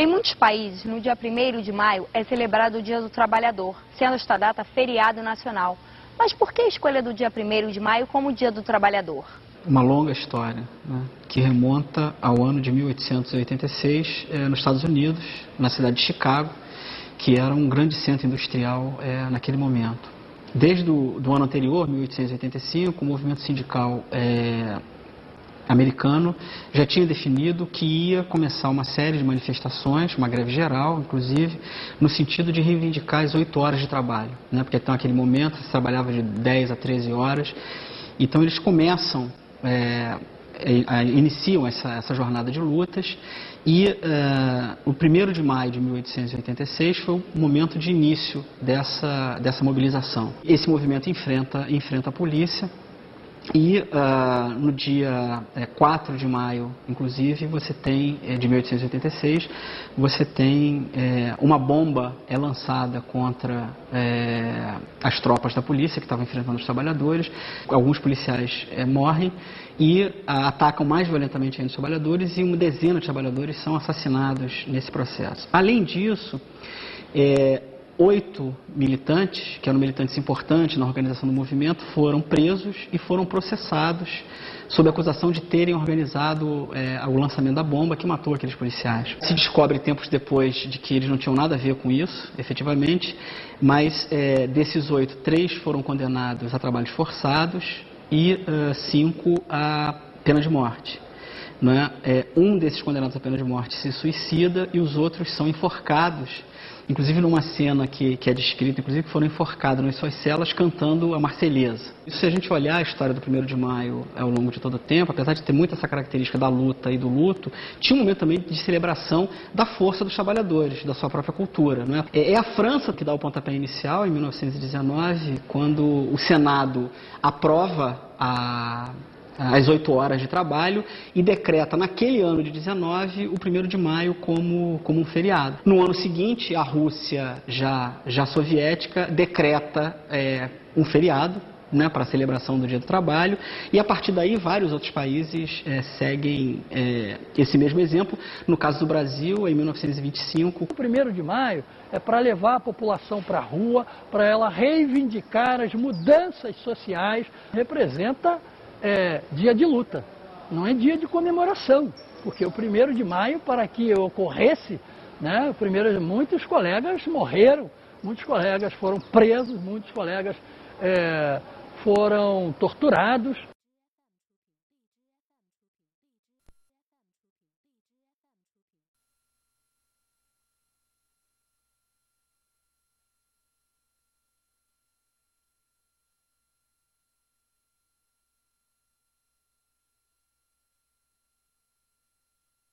Em muitos países, no dia 1 de maio é celebrado o Dia do Trabalhador, sendo esta data feriado nacional. Mas por que a escolha do dia 1 de maio como Dia do Trabalhador? Uma longa história, né, que remonta ao ano de 1886, eh, nos Estados Unidos, na cidade de Chicago, que era um grande centro industrial eh, naquele momento. Desde o do ano anterior, 1885, o movimento sindical eh, americano já tinha definido que ia começar uma série de manifestações, uma greve geral, inclusive, no sentido de reivindicar as oito horas de trabalho, né? porque até aquele momento se trabalhava de 10 a 13 horas. Então eles começam, é, é, iniciam essa, essa, jornada de lutas e é, o 1 de maio de 1886 foi o momento de início dessa, dessa mobilização. Esse movimento enfrenta, enfrenta a polícia e uh, no dia é, 4 de maio, inclusive, você tem, é, de 1886, você tem é, uma bomba é lançada contra é, as tropas da polícia que estavam enfrentando os trabalhadores. Alguns policiais é, morrem e uh, atacam mais violentamente ainda os trabalhadores e uma dezena de trabalhadores são assassinados nesse processo. Além disso, é, oito militantes, que eram militantes importantes na organização do movimento, foram presos e foram processados sob acusação de terem organizado é, o lançamento da bomba que matou aqueles policiais. Se descobre tempos depois de que eles não tinham nada a ver com isso, efetivamente, mas é, desses oito, três foram condenados a trabalhos forçados e uh, cinco a pena de morte. Né? É, um desses condenados à pena de morte se suicida e os outros são enforcados, inclusive numa cena que, que é descrita, inclusive que foram enforcados nas suas celas cantando a Marselhesa. Isso se a gente olhar a história do 1 de maio ao longo de todo o tempo, apesar de ter muito essa característica da luta e do luto, tinha um momento também de celebração da força dos trabalhadores, da sua própria cultura. Não é? é, é a França que dá o pontapé inicial, em 1919, quando o Senado aprova a às 8 horas de trabalho e decreta naquele ano de 19 o 1 de maio como, como um feriado. No ano seguinte, a Rússia já, já soviética decreta é, um feriado, né, para a celebração do Dia do Trabalho, e a partir daí vários outros países é, seguem é, esse mesmo exemplo. No caso do Brasil, em 1925. O 1 de maio é para levar a população para a rua, para ela reivindicar as mudanças sociais, representa é dia de luta, não é dia de comemoração, porque o primeiro de maio, para que ocorresse, né, primeiro, muitos colegas morreram, muitos colegas foram presos, muitos colegas é, foram torturados.